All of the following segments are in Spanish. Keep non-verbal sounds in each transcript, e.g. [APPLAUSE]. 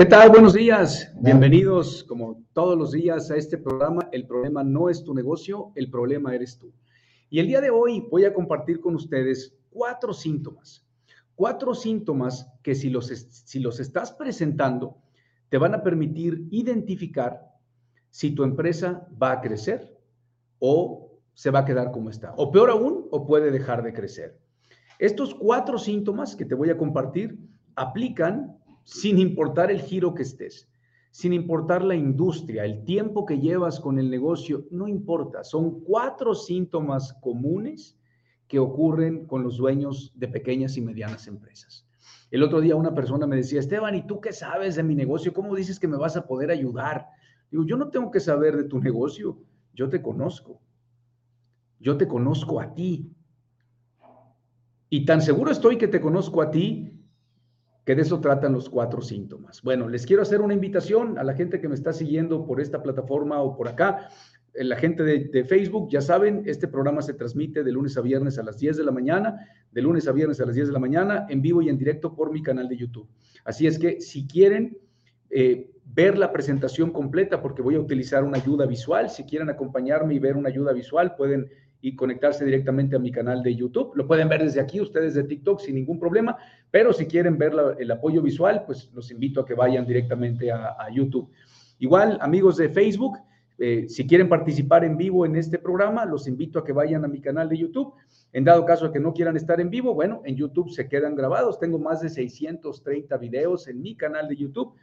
¿Qué tal? Buenos días. Bienvenidos como todos los días a este programa. El problema no es tu negocio, el problema eres tú. Y el día de hoy voy a compartir con ustedes cuatro síntomas. Cuatro síntomas que si los, si los estás presentando, te van a permitir identificar si tu empresa va a crecer o se va a quedar como está. O peor aún, o puede dejar de crecer. Estos cuatro síntomas que te voy a compartir aplican sin importar el giro que estés, sin importar la industria, el tiempo que llevas con el negocio, no importa. Son cuatro síntomas comunes que ocurren con los dueños de pequeñas y medianas empresas. El otro día una persona me decía, Esteban, ¿y tú qué sabes de mi negocio? ¿Cómo dices que me vas a poder ayudar? Digo, yo no tengo que saber de tu negocio, yo te conozco. Yo te conozco a ti. Y tan seguro estoy que te conozco a ti que de eso tratan los cuatro síntomas. Bueno, les quiero hacer una invitación a la gente que me está siguiendo por esta plataforma o por acá. Eh, la gente de, Facebook, ya saben, este programa se transmite de lunes a viernes a las 10 de la mañana, de lunes a viernes a las 10 de la mañana, en vivo y en directo por mi canal de YouTube. Así es que si quieren eh, ver la presentación completa, porque voy a utilizar una ayuda visual, si quieren acompañarme y ver una ayuda visual, pueden y conectarse directamente a mi canal de YouTube. Lo pueden ver desde aquí, ustedes de TikTok, sin ningún problema, pero si quieren ver el apoyo visual, pues los invito a que vayan directamente a, YouTube. Igual, amigos de Facebook, eh, si quieren participar en vivo en este programa, los invito a que vayan a mi canal de YouTube. En dado caso de que no quieran estar en vivo, bueno, en YouTube se quedan grabados. Tengo más de 630 videos en mi canal de YouTube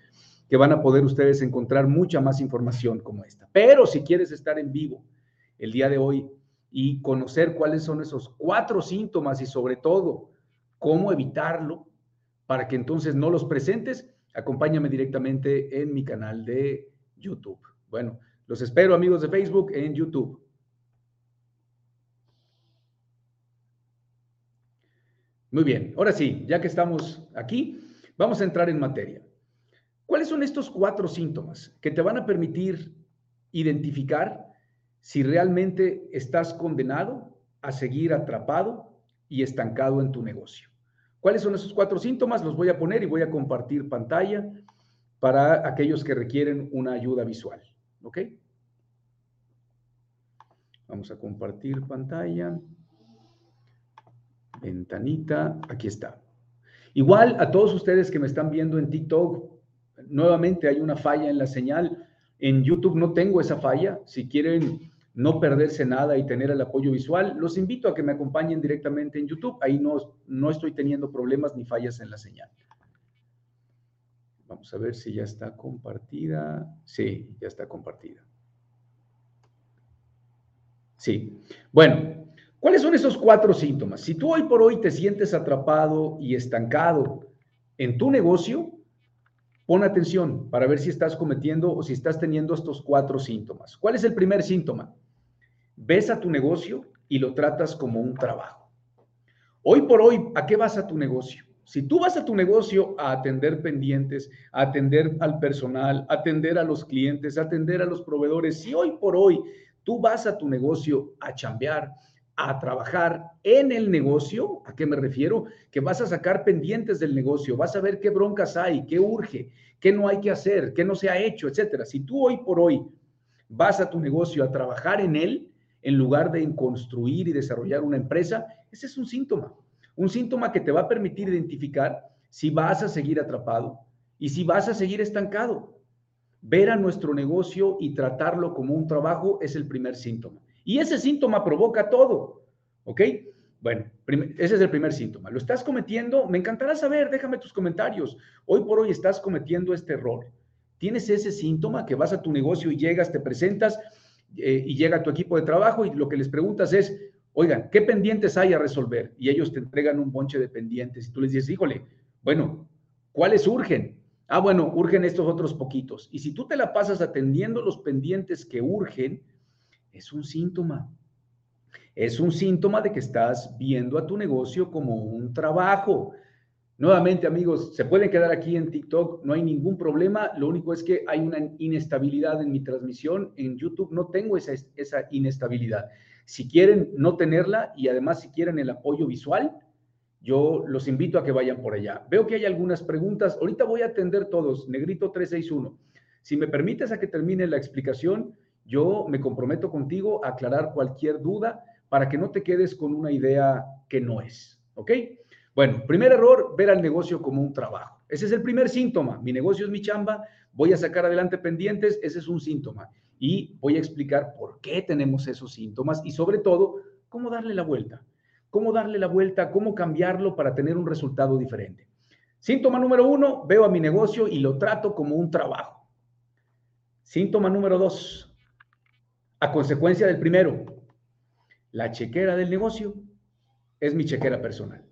que van a poder ustedes encontrar mucha más información como esta. Pero si quieres estar en vivo el día de hoy y conocer cuáles son esos cuatro síntomas y sobre todo cómo evitarlo para que entonces no los presentes, acompáñame directamente en mi canal de YouTube. Bueno, los espero amigos de Facebook en YouTube. Muy bien, ahora sí, ya que estamos aquí, vamos a entrar en materia. ¿Cuáles son estos cuatro síntomas que te van a permitir identificar si realmente estás condenado a seguir atrapado y estancado en tu negocio. ¿Cuáles son esos cuatro síntomas? Los voy a poner y voy a compartir pantalla para aquellos que requieren una ayuda visual. ¿Ok? Vamos a compartir pantalla. Ventanita, aquí está. Igual a todos ustedes que me están viendo en TikTok, nuevamente hay una falla en la señal. En YouTube no tengo esa falla. Si quieren no perderse nada y tener el apoyo visual, los invito a que me acompañen directamente en YouTube. Ahí no, no estoy teniendo problemas ni fallas en la señal. Vamos a ver si ya está compartida. Sí, ya está compartida. Sí. Bueno, ¿cuáles son esos cuatro síntomas? Si tú hoy por hoy te sientes atrapado y estancado en tu negocio, pon atención para ver si estás cometiendo o si estás teniendo estos cuatro síntomas. ¿Cuál es el primer síntoma? ves a tu negocio y lo tratas como un trabajo. Hoy por hoy, ¿a qué vas a tu negocio? Si tú vas a tu negocio a atender pendientes, a atender al personal, a atender a los clientes, a atender a los proveedores, si hoy por hoy tú vas a tu negocio a chambear, a trabajar en el negocio, ¿a qué me refiero? Que vas a sacar pendientes del negocio, vas a ver qué broncas hay, qué urge, qué no hay que hacer, qué no se ha hecho, etcétera. Si tú hoy por hoy vas a tu negocio a trabajar en él, en lugar de construir y desarrollar una empresa, ese es un síntoma. Un síntoma que te va a permitir identificar si vas a seguir atrapado y si vas a seguir estancado. Ver a nuestro negocio y tratarlo como un trabajo es el primer síntoma. Y ese síntoma provoca todo. ¿Ok? Bueno, ese es el primer síntoma. ¿Lo estás cometiendo? Me encantará saber, déjame tus comentarios. Hoy por hoy estás cometiendo este error. ¿Tienes ese síntoma que vas a tu negocio y llegas, te presentas eh, y llega tu equipo de trabajo y lo que les preguntas es, oigan, ¿qué pendientes hay a resolver? Y ellos te entregan un bonche de pendientes y tú les dices, híjole, bueno, ¿cuáles urgen? Ah, bueno, urgen estos otros poquitos. Y si tú te la pasas atendiendo los pendientes que urgen, es un síntoma. Es un síntoma de que estás viendo a tu negocio como un trabajo. Nuevamente, amigos, se pueden quedar aquí en TikTok, no hay ningún problema. Lo único es que hay una inestabilidad en mi transmisión. En YouTube no tengo esa, inestabilidad. Si quieren no tenerla y además si quieren el apoyo visual, yo los invito a que vayan por allá. Veo que hay algunas preguntas. Ahorita voy a atender todos. Negrito 361. Si me permites a que termine la explicación, yo me comprometo contigo a aclarar cualquier duda para que no te quedes con una idea que no es. ¿Ok? Bueno, primer error, ver al negocio como un trabajo. Ese es el primer síntoma. Mi negocio es mi chamba, voy a sacar adelante pendientes, ese es un síntoma. Y voy a explicar por qué tenemos esos síntomas y sobre todo, cómo darle la vuelta cómo darle la vuelta, cómo cambiarlo para tener un resultado diferente. Síntoma número uno, veo a mi negocio y lo trato como un trabajo. Síntoma número dos, a consecuencia del primero, la chequera del negocio es mi chequera personal.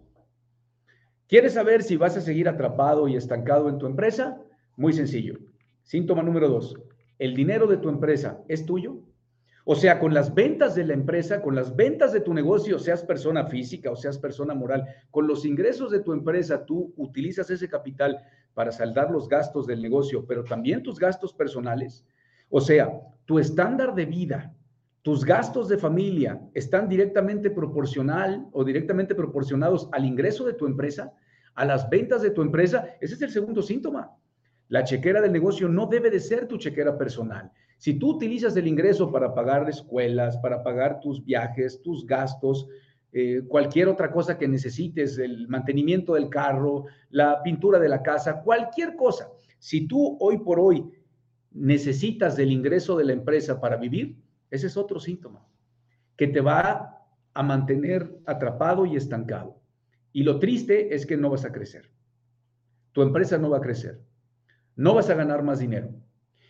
¿Quieres saber si vas a seguir atrapado y estancado en tu empresa? Muy sencillo. Síntoma número dos, ¿el dinero de tu empresa es tuyo? O sea, con las ventas de la empresa, con las ventas de tu negocio, seas persona física o seas persona moral, con los ingresos de tu empresa, tú utilizas ese capital para saldar los gastos del negocio, pero también tus gastos personales. O sea, tu estándar de vida, tus gastos de familia están directamente proporcional o directamente proporcionados al ingreso de tu empresa, a las ventas de tu empresa. Ese es el segundo síntoma. La chequera del negocio no debe de ser tu chequera personal. Si tú utilizas el ingreso para pagar escuelas, para pagar tus viajes, tus gastos, eh, cualquier otra cosa que necesites, el mantenimiento del carro, la pintura de la casa, cualquier cosa, si tú hoy por hoy necesitas del ingreso de la empresa para vivir, ese es otro síntoma que te va a mantener atrapado y estancado. Y lo triste es que no vas a crecer. Tu empresa no va a crecer. No vas a ganar más dinero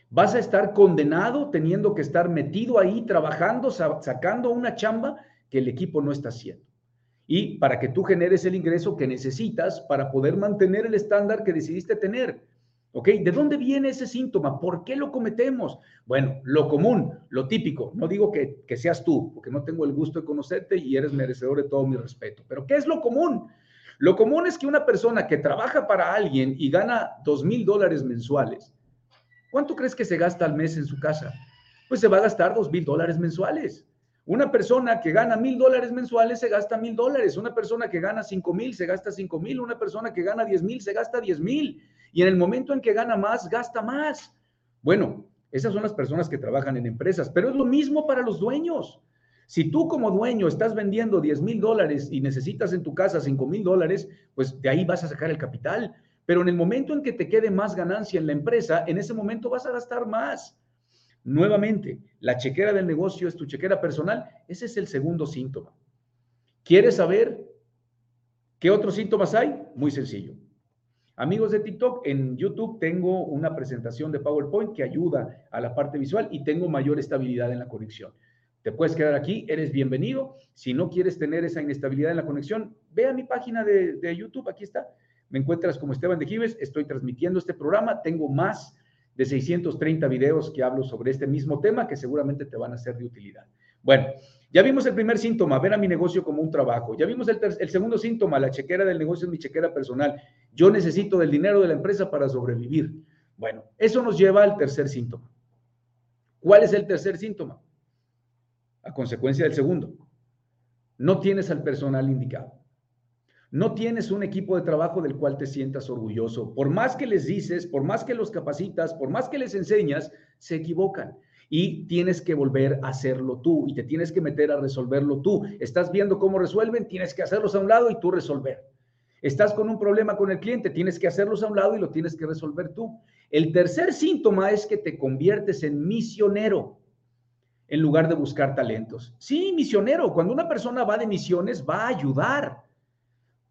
Vas a estar condenado teniendo que estar metido ahí trabajando, sacando una chamba que el equipo no está haciendo. Y para que tú generes el ingreso que necesitas para poder mantener el estándar que decidiste tener. ¿Ok? ¿De dónde viene ese síntoma? ¿Por qué lo cometemos? Bueno, lo común, lo típico. No digo que, seas tú, porque no tengo el gusto de conocerte y eres merecedor de todo mi respeto. Pero ¿qué es lo común? Lo común es que una persona que trabaja para alguien y gana dos mil dólares mensuales, ¿Cuánto crees que se gasta al mes en su casa? Pues se va a gastar dos mil dólares mensuales. Una persona que gana mil dólares mensuales se gasta mil dólares. Una persona que gana cinco mil se gasta cinco mil. Una persona que gana diez mil se gasta diez mil. Y en el momento en que gana más, gasta más. Bueno, esas son las personas que trabajan en empresas, pero es lo mismo para los dueños. Si tú como dueño estás vendiendo diez mil dólares y necesitas en tu casa cinco mil dólares, pues de ahí vas a sacar el capital. Pero en el momento en que te quede más ganancia en la empresa, en ese momento vas a gastar más. Nuevamente, la chequera del negocio es tu chequera personal. Ese es el segundo síntoma. ¿Quieres saber qué otros síntomas hay? Muy sencillo. Amigos de TikTok, en YouTube tengo una presentación de PowerPoint que ayuda a la parte visual y tengo mayor estabilidad en la conexión. Te puedes quedar aquí, eres bienvenido. Si no quieres tener esa inestabilidad en la conexión, ve a mi página de, de YouTube, aquí está. Me encuentras como Esteban de Gives, estoy transmitiendo este programa, tengo más de 630 videos que hablo sobre este mismo tema que seguramente te van a ser de utilidad. Bueno, ya vimos el primer síntoma, ver a mi negocio como un trabajo. Ya vimos el, segundo síntoma, la chequera del negocio es mi chequera personal. Yo necesito del dinero de la empresa para sobrevivir. Bueno, eso nos lleva al tercer síntoma. ¿Cuál es el tercer síntoma? A consecuencia del segundo. No tienes al personal indicado no tienes un equipo de trabajo del cual te sientas orgulloso. Por más que les dices, por más que los capacitas, por más que les enseñas, se equivocan. Y tienes que volver a hacerlo tú y te tienes que meter a resolverlo tú. Estás viendo cómo resuelven, tienes que hacerlos a un lado y tú resolver. Estás con un problema con el cliente, tienes que hacerlos a un lado y lo tienes que resolver tú. El tercer síntoma es que te conviertes en misionero en lugar de buscar talentos. Sí, misionero. Cuando una persona va de misiones, va a ayudar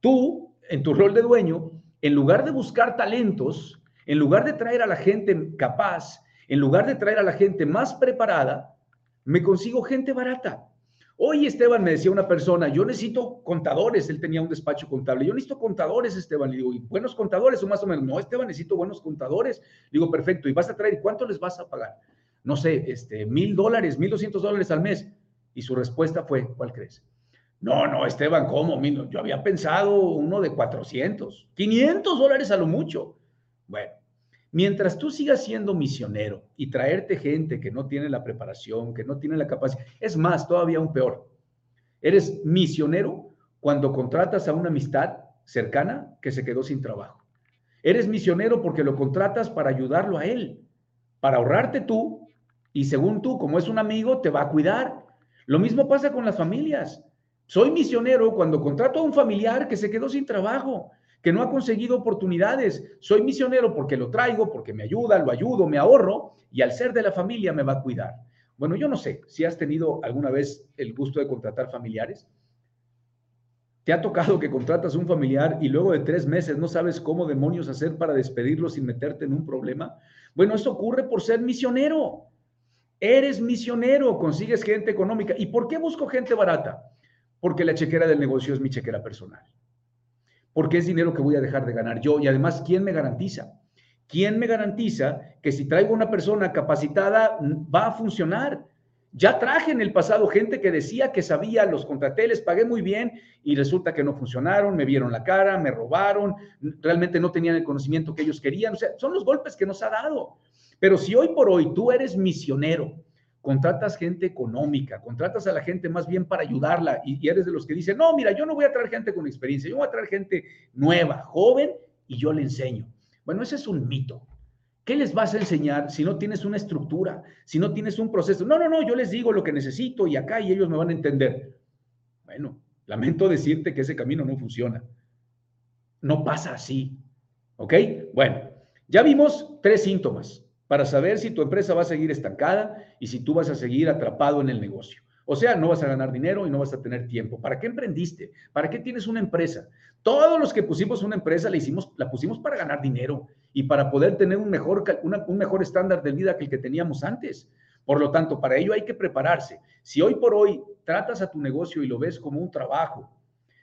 Tú, en tu rol de dueño, en lugar de buscar talentos, en lugar de traer a la gente capaz, en lugar de traer a la gente más preparada, me consigo gente barata. Hoy Esteban me decía una persona, yo necesito contadores, él tenía un despacho contable, yo necesito contadores, Esteban, le digo, ¿y buenos contadores o más o menos? No, Esteban, necesito buenos contadores. Le digo, perfecto, ¿y vas a traer? ¿Cuánto les vas a pagar? No sé, este, mil dólares, mil doscientos dólares al mes. Y su respuesta fue, ¿cuál crees? No, no, Esteban, ¿cómo? Yo había pensado uno de 400, 500 dólares a lo mucho. Bueno, mientras tú sigas siendo misionero y traerte gente que no tiene la preparación, que no tiene la capacidad, es más, todavía un peor. Eres misionero cuando contratas a una amistad cercana que se quedó sin trabajo. Eres misionero porque lo contratas para ayudarlo a él, para ahorrarte tú y según tú, como es un amigo, te va a cuidar. Lo mismo pasa con las familias. Soy misionero cuando contrato a un familiar que se quedó sin trabajo, que no ha conseguido oportunidades. Soy misionero porque lo traigo, porque me ayuda, lo ayudo, me ahorro y al ser de la familia me va a cuidar. Bueno, yo no sé si has tenido alguna vez el gusto de contratar familiares. ¿Te ha tocado que contratas un familiar y luego de tres meses no sabes cómo demonios hacer para despedirlo sin meterte en un problema? Bueno, eso ocurre por ser misionero. Eres misionero, consigues gente económica. ¿Y por qué busco gente barata? Porque la chequera del negocio es mi chequera personal. Porque es dinero que voy a dejar de ganar yo. Y además, ¿quién me garantiza? ¿Quién me garantiza que si traigo una persona capacitada va a funcionar? Ya traje en el pasado gente que decía que sabía, los contraté, les pagué muy bien y resulta que no funcionaron, me vieron la cara, me robaron, realmente no tenían el conocimiento que ellos querían. O sea, son los golpes que nos ha dado. Pero si hoy por hoy tú eres misionero, contratas gente económica, contratas a la gente más bien para ayudarla y, eres de los que dicen, no, mira, yo no voy a traer gente con experiencia, yo voy a traer gente nueva, joven y yo le enseño. Bueno, ese es un mito. ¿Qué les vas a enseñar si no tienes una estructura, si no tienes un proceso? No, no, no, yo les digo lo que necesito y acá y ellos me van a entender. Bueno, lamento decirte que ese camino no funciona. No pasa así. ¿Ok? Bueno, ya vimos tres síntomas para saber si tu empresa va a seguir estancada y si tú vas a seguir atrapado en el negocio. O sea, no vas a ganar dinero y no vas a tener tiempo. ¿Para qué emprendiste? ¿Para qué tienes una empresa? Todos los que pusimos una empresa la, hicimos, la pusimos para ganar dinero y para poder tener un mejor, un mejor estándar de vida que el que teníamos antes. Por lo tanto, para ello hay que prepararse. Si hoy por hoy tratas a tu negocio y lo ves como un trabajo,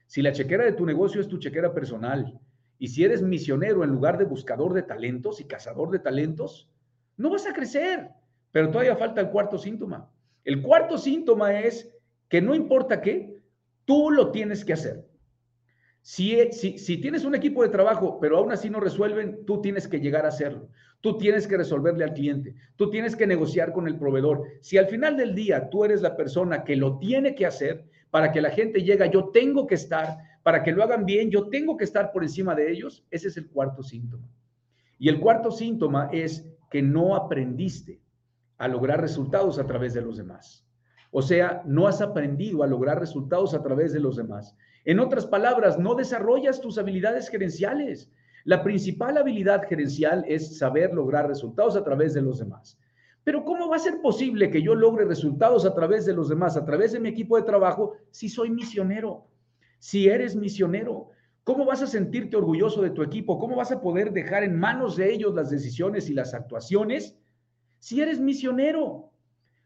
si la chequera de tu negocio es tu chequera personal y si eres misionero en lugar de buscador de talentos y cazador de talentos, no vas a crecer. Pero todavía falta el cuarto síntoma. El cuarto síntoma es que no importa qué, tú lo tienes que hacer. Si, si, tienes un equipo de trabajo, pero aún así no resuelven, tú tienes que llegar a hacerlo. Tú tienes que resolverle al cliente. Tú tienes que negociar con el proveedor. Si al final del día tú eres la persona que lo tiene que hacer para que la gente llegue, yo tengo que estar, para que lo hagan bien, yo tengo que estar por encima de ellos, ese es el cuarto síntoma. Y el cuarto síntoma es que no aprendiste a lograr resultados a través de los demás. O sea, no has aprendido a lograr resultados a través de los demás. En otras palabras, no desarrollas tus habilidades gerenciales. La principal habilidad gerencial es saber lograr resultados a través de los demás. Pero ¿cómo va a ser posible que yo logre resultados a través de los demás, a través de mi equipo de trabajo, si soy misionero? Si eres misionero, ¿Cómo vas a sentirte orgulloso de tu equipo? ¿Cómo vas a poder dejar en manos de ellos las decisiones y las actuaciones si eres misionero?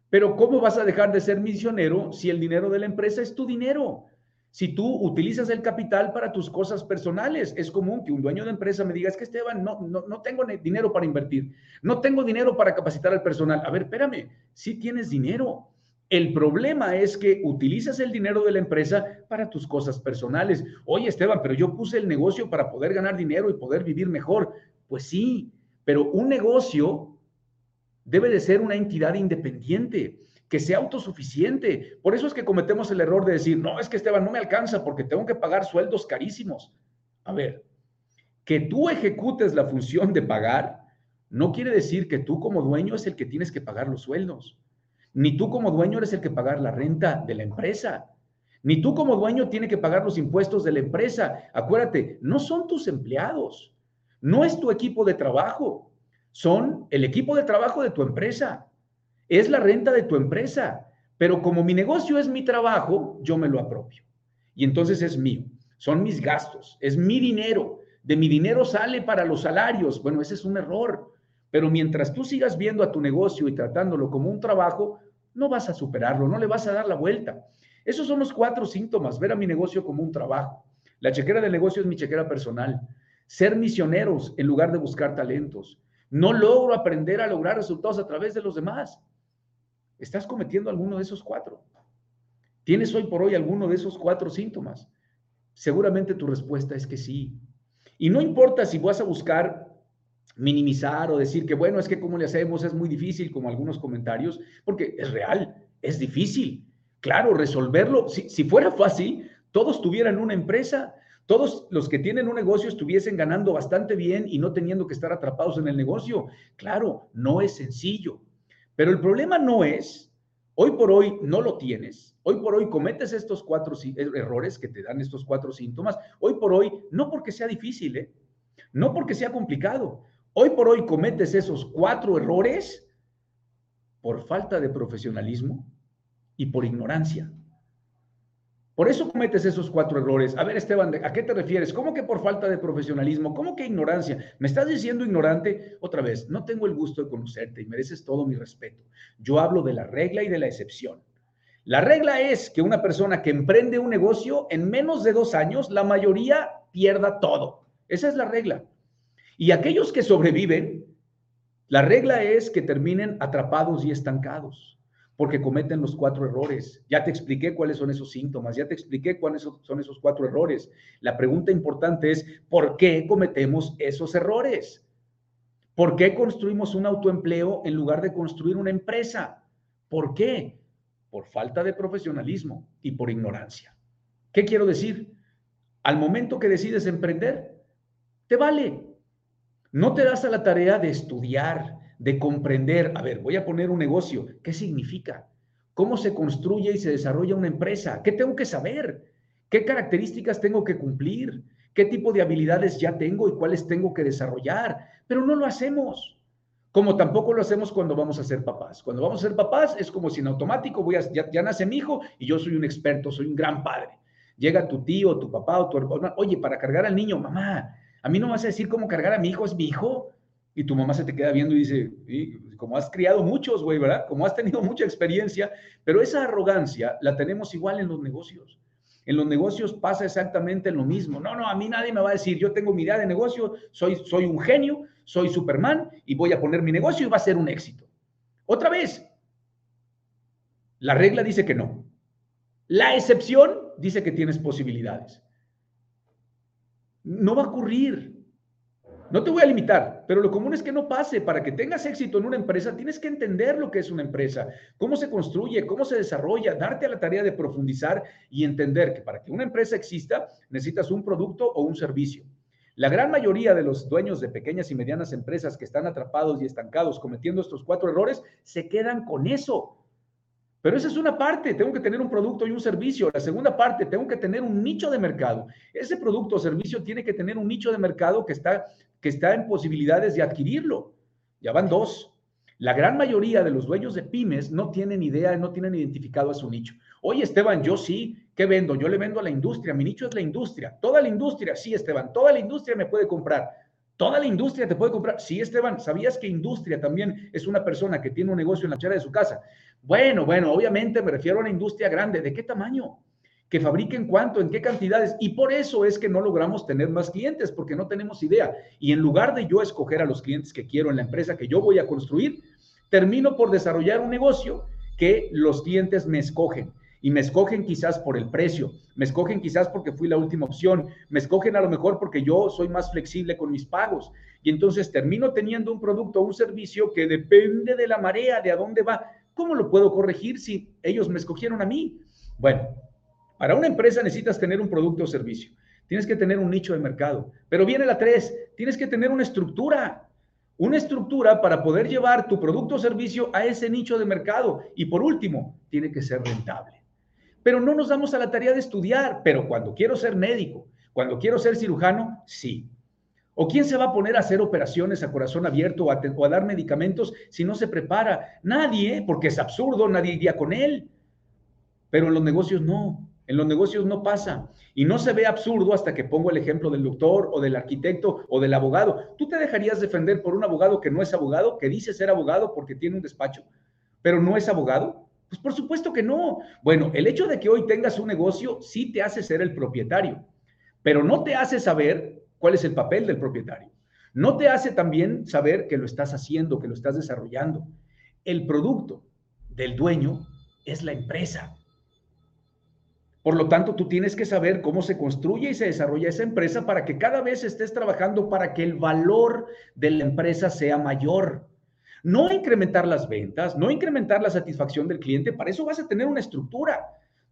Pero ¿cómo vas a dejar de ser misionero si el dinero de la empresa es tu dinero? Si tú utilizas el capital para tus cosas personales, es común que un dueño de empresa me diga, es que Esteban, no, no, no tengo dinero para invertir, no tengo dinero para capacitar al personal. A ver, espérame, si tienes dinero, el problema es que utilizas el dinero de la empresa para tus cosas personales. Oye, Esteban, pero yo puse el negocio para poder ganar dinero y poder vivir mejor. Pues sí, pero un negocio debe de ser una entidad independiente, que sea autosuficiente. Por eso es que cometemos el error de decir, no, es que Esteban no me alcanza porque tengo que pagar sueldos carísimos. A ver, que tú ejecutes la función de pagar no quiere decir que tú como dueño es el que tienes que pagar los sueldos. Ni tú como dueño eres el que pagar la renta de la empresa. Ni tú como dueño tienes que pagar los impuestos de la empresa. Acuérdate, no son tus empleados. No es tu equipo de trabajo. Son el equipo de trabajo de tu empresa. Es la renta de tu empresa. Pero como mi negocio es mi trabajo, yo me lo apropio. Y entonces es mío. Son mis gastos. Es mi dinero. De mi dinero sale para los salarios. Bueno, ese es un error. Pero mientras tú sigas viendo a tu negocio y tratándolo como un trabajo, no vas a superarlo, no le vas a dar la vuelta. Esos son los cuatro síntomas, ver a mi negocio como un trabajo. La chequera del negocio es mi chequera personal. Ser misioneros en lugar de buscar talentos. No logro aprender a lograr resultados a través de los demás. ¿Estás cometiendo alguno de esos cuatro? ¿Tienes hoy por hoy alguno de esos cuatro síntomas? Seguramente tu respuesta es que sí. Y no importa si vas a buscar minimizar o decir que, bueno, es que cómo le hacemos, es muy difícil, como algunos comentarios, porque es real, es difícil. Claro, resolverlo, si, si fuera fácil, todos tuvieran una empresa, todos los que tienen un negocio estuviesen ganando bastante bien y no teniendo que estar atrapados en el negocio. Claro, no es sencillo, pero el problema no es, hoy por hoy no lo tienes, hoy por hoy cometes estos cuatro er, errores que te dan estos cuatro síntomas, hoy por hoy, no porque sea difícil, ¿eh? no porque sea complicado, hoy por hoy cometes esos cuatro errores por falta de profesionalismo y por ignorancia. Por eso cometes esos cuatro errores. A ver, Esteban, ¿a qué te refieres? ¿Cómo que por falta de profesionalismo? ¿Cómo que ignorancia? ¿Me estás diciendo ignorante? Otra vez, no tengo el gusto de conocerte y mereces todo mi respeto. Yo hablo de la regla y de la excepción. La regla es que una persona que emprende un negocio en menos de dos años, la mayoría pierda todo. Esa es la regla. Y aquellos que sobreviven, la regla es que terminen atrapados y estancados porque cometen los cuatro errores. Ya te expliqué cuáles son esos síntomas, ya te expliqué cuáles son esos cuatro errores. La pregunta importante es, ¿por qué cometemos esos errores? ¿Por qué construimos un autoempleo en lugar de construir una empresa? ¿Por qué? Por falta de profesionalismo y por ignorancia. ¿Qué quiero decir? Al momento que decides emprender, te vale. No te das a la tarea de estudiar, de comprender, a ver, voy a poner un negocio, ¿qué significa? ¿Cómo se construye y se desarrolla una empresa? ¿Qué tengo que saber? ¿Qué características tengo que cumplir? ¿Qué tipo de habilidades ya tengo y cuáles tengo que desarrollar? Pero no lo hacemos. Como tampoco lo hacemos cuando vamos a ser papás. Cuando vamos a ser papás es como si en automático voy a, ya, ya nace mi hijo y yo soy un experto, soy un gran padre. Llega tu tío, tu papá o tu hermano, oye, para cargar al niño, mamá, a mí no me vas a decir cómo cargar a mi hijo, es mi hijo y tu mamá se te queda viendo y dice, como has criado muchos, güey, ¿verdad? Como has tenido mucha experiencia, pero esa arrogancia la tenemos igual en los negocios. En los negocios pasa exactamente lo mismo. No, no, a mí nadie me va a decir, yo tengo mi idea de negocio, soy, soy un genio, soy Superman y voy a poner mi negocio y va a ser un éxito. Otra vez, la regla dice que no. La excepción dice que tienes posibilidades. No va a ocurrir. No te voy a limitar, pero lo común es que no pase. Para que tengas éxito en una empresa, tienes que entender lo que es una empresa, cómo se construye, cómo se desarrolla, darte la tarea de profundizar y entender que para que una empresa exista, necesitas un producto o un servicio. La gran mayoría de los dueños de pequeñas y medianas empresas que están atrapados y estancados cometiendo estos cuatro errores, se quedan con eso. Pero esa es una parte, tengo que tener un producto y un servicio. La segunda parte, tengo que tener un nicho de mercado. Ese producto o servicio tiene que tener un nicho de mercado que está que está en posibilidades de adquirirlo. Ya van dos. La gran mayoría de los dueños de pymes no tienen idea, no tienen identificado a su nicho. Oye, Esteban, yo sí, ¿qué vendo? Yo le vendo a la industria, mi nicho es la industria. Toda la industria, sí, Esteban, toda la industria me puede comprar. Toda la industria te puede comprar. Sí, Esteban, ¿sabías que industria también es una persona que tiene un negocio en la chera de su casa? Bueno, bueno, obviamente me refiero a una industria grande. ¿De qué tamaño? que fabriquen cuánto, en qué cantidades. Y por eso es que no logramos tener más clientes, porque no tenemos idea. Y en lugar de yo escoger a los clientes que quiero en la empresa que yo voy a construir, termino por desarrollar un negocio que los clientes me escogen. Y me escogen quizás por el precio, me escogen quizás porque fui la última opción, me escogen a lo mejor porque yo soy más flexible con mis pagos. Y entonces termino teniendo un producto o un servicio que depende de la marea, de a dónde va. ¿Cómo lo puedo corregir si ellos me escogieron a mí? Bueno, para una empresa necesitas tener un producto o servicio. Tienes que tener un nicho de mercado. Pero viene la tres, tienes que tener una estructura. Una estructura para poder llevar tu producto o servicio a ese nicho de mercado. Y por último, tiene que ser rentable. Pero no nos damos a la tarea de estudiar. Pero cuando quiero ser médico, cuando quiero ser cirujano, sí. ¿O quién se va a poner a hacer operaciones a corazón abierto o a, dar medicamentos si no se prepara? Nadie, porque es absurdo, nadie iría con él. Pero en los negocios no. En los negocios no pasa y no se ve absurdo hasta que pongo el ejemplo del doctor o del arquitecto o del abogado. ¿Tú te dejarías defender por un abogado que no es abogado, que dice ser abogado porque tiene un despacho, pero no es abogado? Pues por supuesto que no. Bueno, el hecho de que hoy tengas un negocio sí te hace ser el propietario, pero no te hace saber cuál es el papel del propietario. No te hace también saber que lo estás haciendo, que lo estás desarrollando. El producto del dueño es la empresa por lo tanto, tú tienes que saber cómo se construye y se desarrolla esa empresa para que cada vez estés trabajando para que el valor de la empresa sea mayor. No incrementar las ventas, no incrementar la satisfacción del cliente, para eso vas a tener una estructura.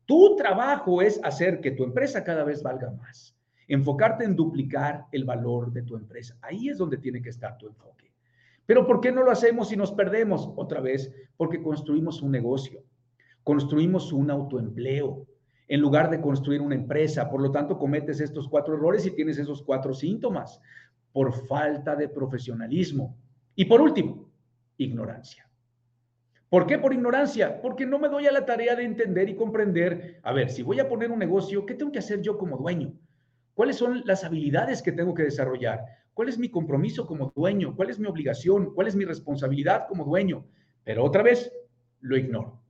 Tu trabajo es hacer que tu empresa cada vez valga más. Enfocarte en duplicar el valor de tu empresa. Ahí es donde tiene que estar tu enfoque. Pero ¿por qué no lo hacemos y nos perdemos? Otra vez, porque construimos un negocio, construimos un autoempleo, en lugar de construir una empresa. Por lo tanto, cometes estos cuatro errores y tienes esos cuatro síntomas por falta de profesionalismo. Y por último, ignorancia. ¿Por qué por ignorancia? Porque no me doy a la tarea de entender y comprender, a ver, si voy a poner un negocio, ¿qué tengo que hacer yo como dueño? ¿Cuáles son las habilidades que tengo que desarrollar? ¿Cuál es mi compromiso como dueño? ¿Cuál es mi obligación? ¿Cuál es mi responsabilidad como dueño? Pero otra vez, lo ignoro.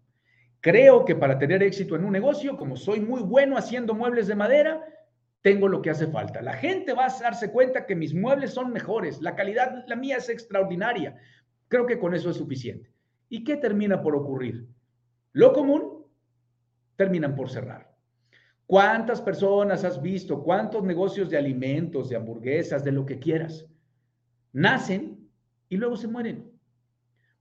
Creo que para tener éxito en un negocio, como soy muy bueno haciendo muebles de madera, tengo lo que hace falta. La gente va a darse cuenta que mis muebles son mejores, la calidad, la mía es extraordinaria. Creo que con eso es suficiente. ¿Y qué termina por ocurrir? Lo común, terminan por cerrar. ¿Cuántas personas has visto? ¿Cuántos negocios de alimentos, de hamburguesas, de lo que quieras? Nacen y luego se mueren.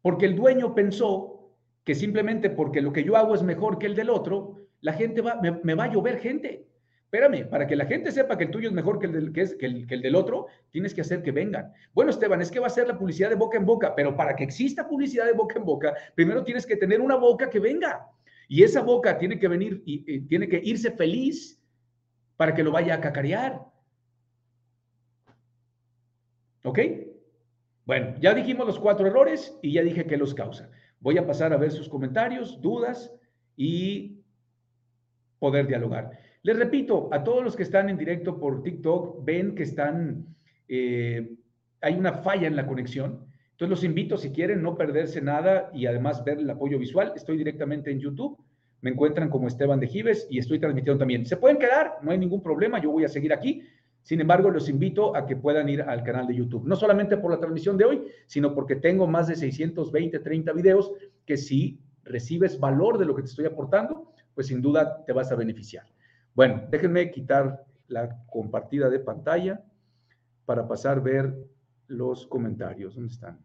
Porque el dueño pensó que simplemente porque lo que yo hago es mejor que el del otro, la gente va, me, va a llover gente. Espérame, para que la gente sepa que el tuyo es mejor que el, del, que, es, que, el, que el del otro, tienes que hacer que vengan. Bueno, Esteban, es que va a ser la publicidad de boca en boca, pero para que exista publicidad de boca en boca, primero tienes que tener una boca que venga. Y esa boca tiene que venir y, tiene que irse feliz para que lo vaya a cacarear. ¿Ok? Bueno, ya dijimos los cuatro errores y ya dije qué los causa. Voy a pasar a ver sus comentarios, dudas y poder dialogar. Les repito, a todos los que están en directo por TikTok, ven que están, eh, hay una falla en la conexión. Entonces los invito, si quieren, no perderse nada y además ver el apoyo visual. Estoy directamente en YouTube. Me encuentran como Esteban de Gives y estoy transmitiendo también. Se pueden quedar, no hay ningún problema. Yo voy a seguir aquí. Sin embargo, los invito a que puedan ir al canal de YouTube, no solamente por la transmisión de hoy, sino porque tengo más de 620, 30 videos que si recibes valor de lo que te estoy aportando, pues sin duda te vas a beneficiar. Bueno, déjenme quitar la compartida de pantalla para pasar a ver los comentarios. ¿Dónde están?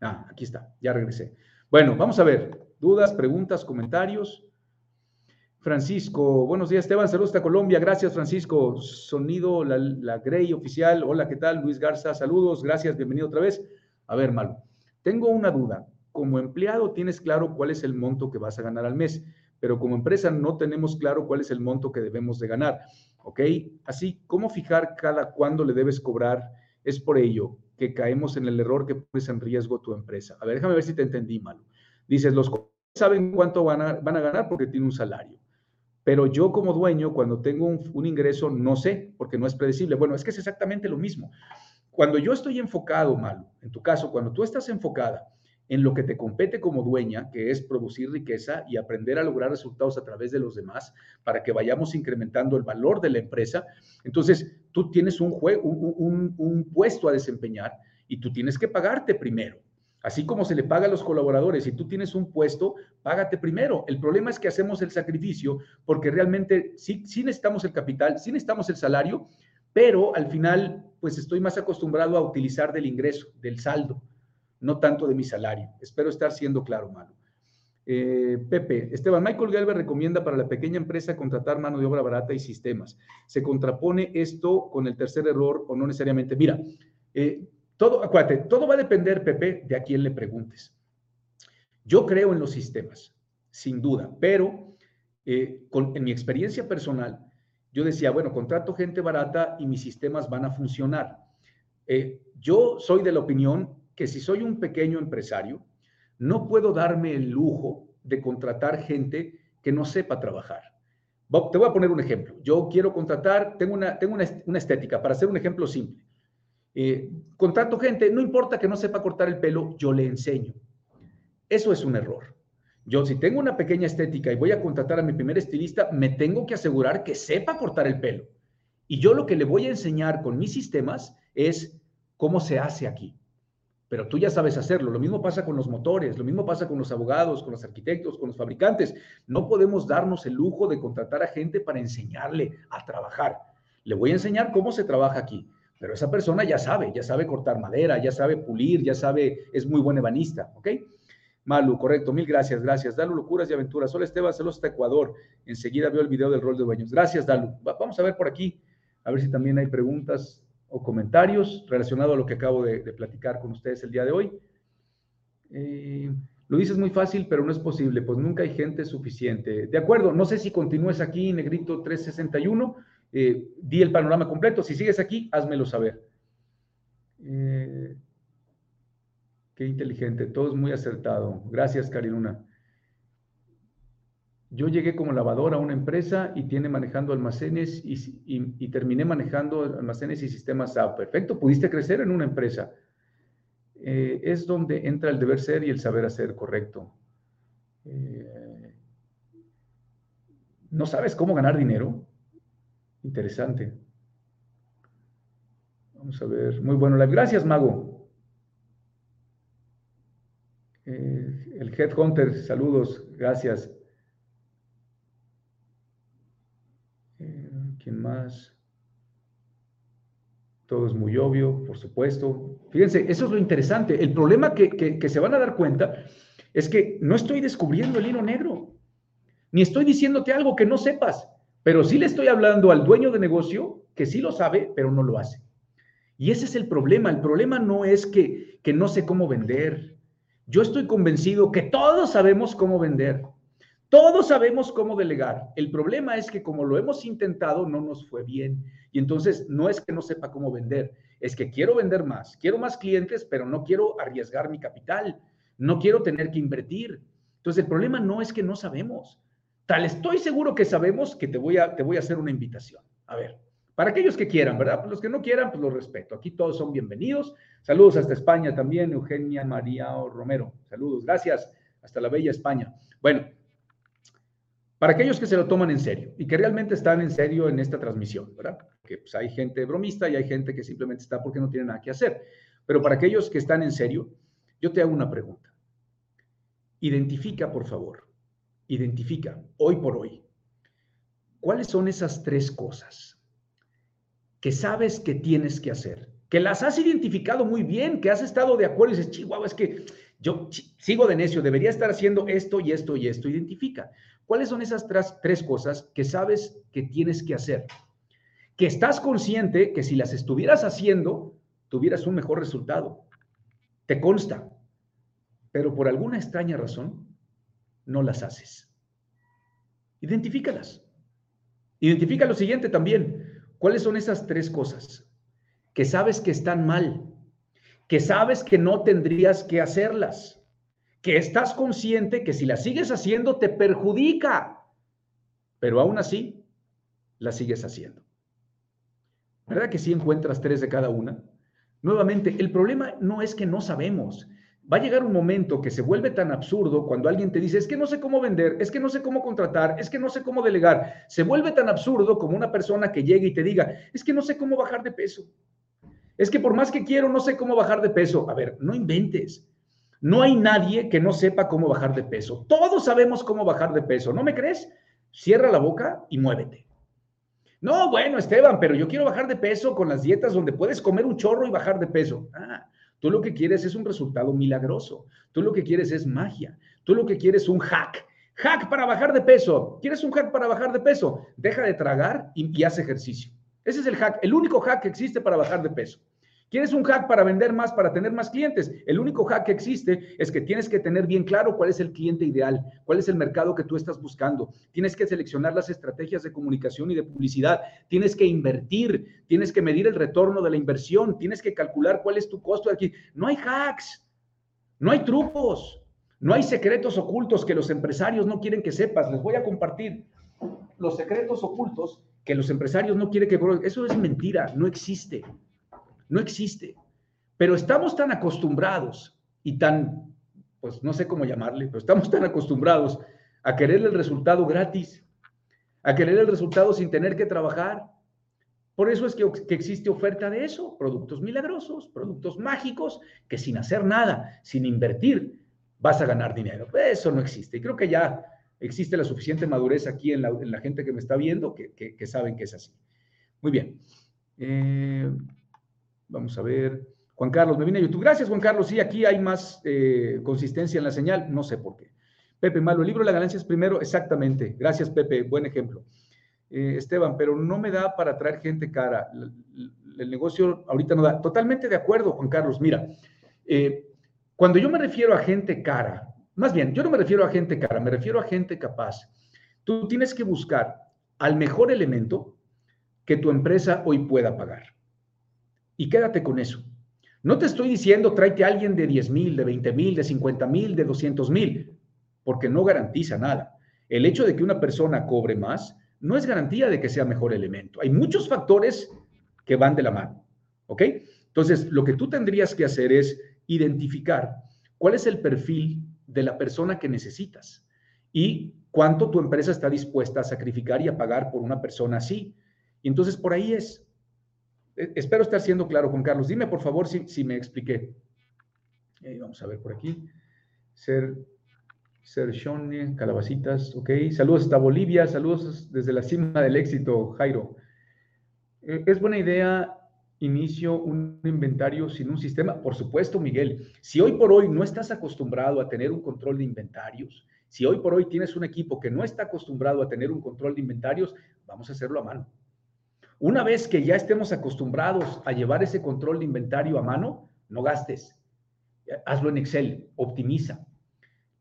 Ah, aquí está, ya regresé. Bueno, vamos a ver. Dudas, preguntas, comentarios. Francisco, buenos días, Esteban, saludos a Colombia, gracias Francisco, sonido, la, la Grey oficial, hola, ¿qué tal? Luis Garza, saludos, gracias, bienvenido otra vez. A ver, Malo, tengo una duda, como empleado tienes claro cuál es el monto que vas a ganar al mes, pero como empresa no tenemos claro cuál es el monto que debemos de ganar, ¿ok? Así, ¿cómo fijar cada cuándo le debes cobrar? Es por ello que caemos en el error que pones en riesgo tu empresa. A ver, déjame ver si te entendí, Malo. Dices, los saben cuánto van a, van a ganar porque tienen un salario pero yo como dueño, cuando tengo un, ingreso, no sé, porque no es predecible. Bueno, es que es exactamente lo mismo. Cuando yo estoy enfocado, Malo, en tu caso, cuando tú estás enfocada en lo que te compete como dueña, que es producir riqueza y aprender a lograr resultados a través de los demás para que vayamos incrementando el valor de la empresa, entonces tú tienes un, un, un puesto a desempeñar y tú tienes que pagarte primero. Así como se le paga a los colaboradores, si tú tienes un puesto, págate primero. El problema es que hacemos el sacrificio porque realmente sí, sí necesitamos el capital, sí necesitamos el salario, pero al final, pues estoy más acostumbrado a utilizar del ingreso, del saldo, no tanto de mi salario. Espero estar siendo claro, Manu. Eh, Pepe, Esteban, Michael Gelber recomienda para la pequeña empresa contratar mano de obra barata y sistemas. ¿Se contrapone esto con el tercer error o no necesariamente? Mira, eh, todo, acuérdate, todo va a depender, Pepe, de a quién le preguntes. Yo creo en los sistemas, sin duda, pero eh, con, en mi experiencia personal, yo decía, bueno, contrato gente barata y mis sistemas van a funcionar. Yo soy de la opinión que si soy un pequeño empresario, no puedo darme el lujo de contratar gente que no sepa trabajar. Te voy a poner un ejemplo. Yo quiero contratar, tengo una, tengo una estética, para hacer un ejemplo simple. Eh, contrato gente, no importa que no sepa cortar el pelo, yo le enseño. Eso es un error. Yo si tengo una pequeña estética y voy a contratar a mi primer estilista, me tengo que asegurar que sepa cortar el pelo. Y yo lo que le voy a enseñar con mis sistemas es cómo se hace aquí. Pero tú ya sabes hacerlo. Lo mismo pasa con los motores, lo mismo pasa con los abogados, con los arquitectos, con los fabricantes. No podemos darnos el lujo de contratar a gente para enseñarle a trabajar. Le voy a enseñar cómo se trabaja aquí pero esa persona ya sabe, ya sabe cortar madera, ya sabe pulir, ya sabe, es muy buen ebanista, ¿ok? Malu, correcto, mil gracias, gracias. Dalu, locuras y aventuras. Hola Esteban, saludos hasta Ecuador. Enseguida veo el video del rol de dueños. Gracias, Dalu. vamos a ver por aquí, a ver si también hay preguntas o comentarios relacionados a lo que acabo de, platicar con ustedes el día de hoy. Eh, lo dices muy fácil, pero no es posible, pues nunca hay gente suficiente. De acuerdo, no sé si continúes aquí, Negrito 361, eh, di el panorama completo. Si sigues aquí, házmelo saber. Eh, qué inteligente, todo es muy acertado. Gracias, Cariluna. Yo llegué como lavadora a una empresa y tiene manejando almacenes y, terminé manejando almacenes y sistemas SAP. Perfecto, pudiste crecer en una empresa. Eh, es donde entra el deber ser y el saber hacer, correcto. Eh, ¿No sabes cómo ganar dinero? Interesante. Vamos a ver. Muy bueno. Gracias, Mago. Eh, el Headhunter, saludos. Gracias. ¿Quién más? Todo es muy obvio, por supuesto. Fíjense, eso es lo interesante. El problema que, se van a dar cuenta es que no estoy descubriendo el hilo negro, ni estoy diciéndote algo que no sepas, pero sí le estoy hablando al dueño de negocio que sí lo sabe, pero no lo hace. Y ese es el problema. El problema no es que, que no sé cómo vender. Yo estoy convencido que todos sabemos cómo vender. Todos sabemos cómo delegar. El problema es que como lo hemos intentado, no nos fue bien. Y entonces no es que no sepa cómo vender, es que quiero vender más, quiero más clientes, pero no quiero arriesgar mi capital, no quiero tener que invertir. Entonces el problema no es que no sabemos. Tal estoy seguro que sabemos que te voy a, te voy a hacer una invitación. A ver, para aquellos que quieran, ¿verdad? Los que no quieran, pues los respeto. Aquí todos son bienvenidos. Saludos hasta España también, Eugenia María Romero. Saludos, gracias. Hasta la bella España. Bueno, para aquellos que se lo toman en serio y que realmente están en serio en esta transmisión, ¿verdad? Que pues, hay gente bromista y hay gente que simplemente está porque no tiene nada que hacer. Pero para aquellos que están en serio, yo te hago una pregunta. Identifica, por favor, identifica hoy por hoy, ¿cuáles son esas tres cosas que sabes que tienes que hacer? Que las has identificado muy bien, que has estado de acuerdo y dices, chihuahua, es que yo sigo de necio, debería estar haciendo esto y esto y esto. Identifica. ¿Cuáles son esas tres, cosas que sabes que tienes que hacer? Que estás consciente que si las estuvieras haciendo, tuvieras un mejor resultado. Te consta. Pero por alguna extraña razón, no las haces. Identifícalas. Identifica lo siguiente también. ¿Cuáles son esas tres cosas? Que sabes que están mal, que sabes que no tendrías que hacerlas que estás consciente que si la sigues haciendo te perjudica, pero aún así la sigues haciendo. ¿Verdad que si encuentras tres de cada una? Nuevamente, el problema no es que no sabemos. Va a llegar un momento que se vuelve tan absurdo cuando alguien te dice, es que no sé cómo vender, es que no sé cómo contratar, es que no sé cómo delegar. Se vuelve tan absurdo como una persona que llegue y te diga, es que no sé cómo bajar de peso. Es que por más que quiero, no sé cómo bajar de peso. A ver, no inventes. No hay nadie que no sepa cómo bajar de peso. Todos sabemos cómo bajar de peso. ¿No me crees? Cierra la boca y muévete. No, bueno, Esteban, pero yo quiero bajar de peso con las dietas donde puedes comer un chorro y bajar de peso. Ah, tú lo que quieres es un resultado milagroso. Tú lo que quieres es magia. Tú lo que quieres es un hack. Hack para bajar de peso. ¿Quieres un hack para bajar de peso? Deja de tragar y, y haz ejercicio. Ese es el hack, el único hack que existe para bajar de peso. ¿Quieres un hack para vender más, para tener más clientes? El único hack que existe es que tienes que tener bien claro cuál es el cliente ideal, cuál es el mercado que tú estás buscando. Tienes que seleccionar las estrategias de comunicación y de publicidad. Tienes que invertir, tienes que medir el retorno de la inversión, tienes que calcular cuál es tu costo aquí. No hay hacks, no hay trucos, no hay secretos ocultos que los empresarios no quieren que sepas. Les voy a compartir los secretos ocultos que los empresarios no quieren que... Eso es mentira, no existe. No existe. Pero estamos tan acostumbrados y tan, pues no sé cómo llamarle, pero estamos tan acostumbrados a querer el resultado gratis, a querer el resultado sin tener que trabajar. Por eso es que, que, existe oferta de eso, productos milagrosos, productos mágicos, que sin hacer nada, sin invertir, vas a ganar dinero. Eso no existe. Y creo que ya existe la suficiente madurez aquí en la, gente que me está viendo que, que, saben que es así. Muy bien. Eh, Vamos a ver. Juan Carlos, me vine a YouTube. Gracias, Juan Carlos. Sí, aquí hay más eh, consistencia en la señal. No sé por qué. Pepe Malo, el libro La ganancia es primero. Exactamente. Gracias, Pepe. Buen ejemplo. Eh, Esteban, pero no me da para traer gente cara. El, negocio ahorita no da. Totalmente de acuerdo, Juan Carlos. Mira, eh, cuando yo me refiero a gente cara, más bien, yo no me refiero a gente cara, me refiero a gente capaz. Tú tienes que buscar al mejor elemento que tu empresa hoy pueda pagar. Y quédate con eso. No te estoy diciendo tráete a alguien de 10 mil, de 20 mil, de 50 mil, de 200 mil, porque no garantiza nada. El hecho de que una persona cobre más no es garantía de que sea mejor elemento. Hay muchos factores que van de la mano. ¿Ok? Entonces, lo que tú tendrías que hacer es identificar cuál es el perfil de la persona que necesitas y cuánto tu empresa está dispuesta a sacrificar y a pagar por una persona así. Y entonces por ahí es. Eh, espero estar siendo claro, Juan Carlos. Dime, por favor, si, me expliqué. Vamos a ver por aquí. Ser, Sershone, Calabacitas, ok. Saludos hasta Bolivia, saludos desde la cima del éxito, Jairo. Eh, ¿Es buena idea inicio un inventario sin un sistema? Por supuesto, Miguel. Si hoy por hoy no estás acostumbrado a tener un control de inventarios, si hoy por hoy tienes un equipo que no está acostumbrado a tener un control de inventarios, vamos a hacerlo a mano. Una vez que ya estemos acostumbrados a llevar ese control de inventario a mano, no gastes. Hazlo en Excel, optimiza.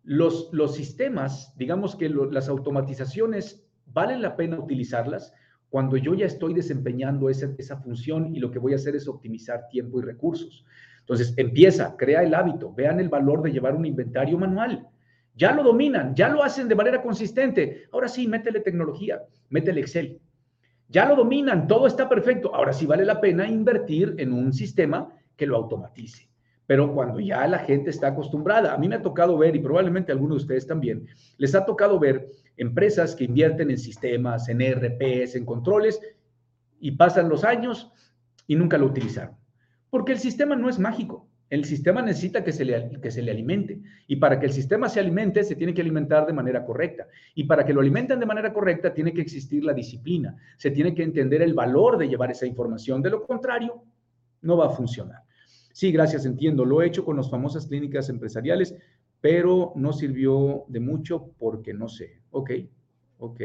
Los, los sistemas, digamos que las automatizaciones, valen la pena utilizarlas cuando yo ya estoy desempeñando esa, esa función y lo que voy a hacer es optimizar tiempo y recursos. Entonces, empieza, crea el hábito, vean el valor de llevar un inventario manual. Ya lo dominan, ya lo hacen de manera consistente. Ahora sí, métele tecnología, métele Excel, ya lo dominan, todo está perfecto. Ahora sí vale la pena invertir en un sistema que lo automatice. Pero cuando ya la gente está acostumbrada, a mí me ha tocado ver, y probablemente a algunos de ustedes también, les ha tocado ver empresas que invierten en sistemas, en ERPs, en controles, y pasan los años y nunca lo utilizaron. Porque el sistema no es mágico. El sistema necesita que se, le, que se le alimente. Y para que el sistema se alimente, se tiene que alimentar de manera correcta. Y para que lo alimenten de manera correcta, tiene que existir la disciplina. Se tiene que entender el valor de llevar esa información. De lo contrario, no va a funcionar. Sí, gracias, entiendo. Lo he hecho con las famosas clínicas empresariales, pero no sirvió de mucho porque no sé. Ok, ok.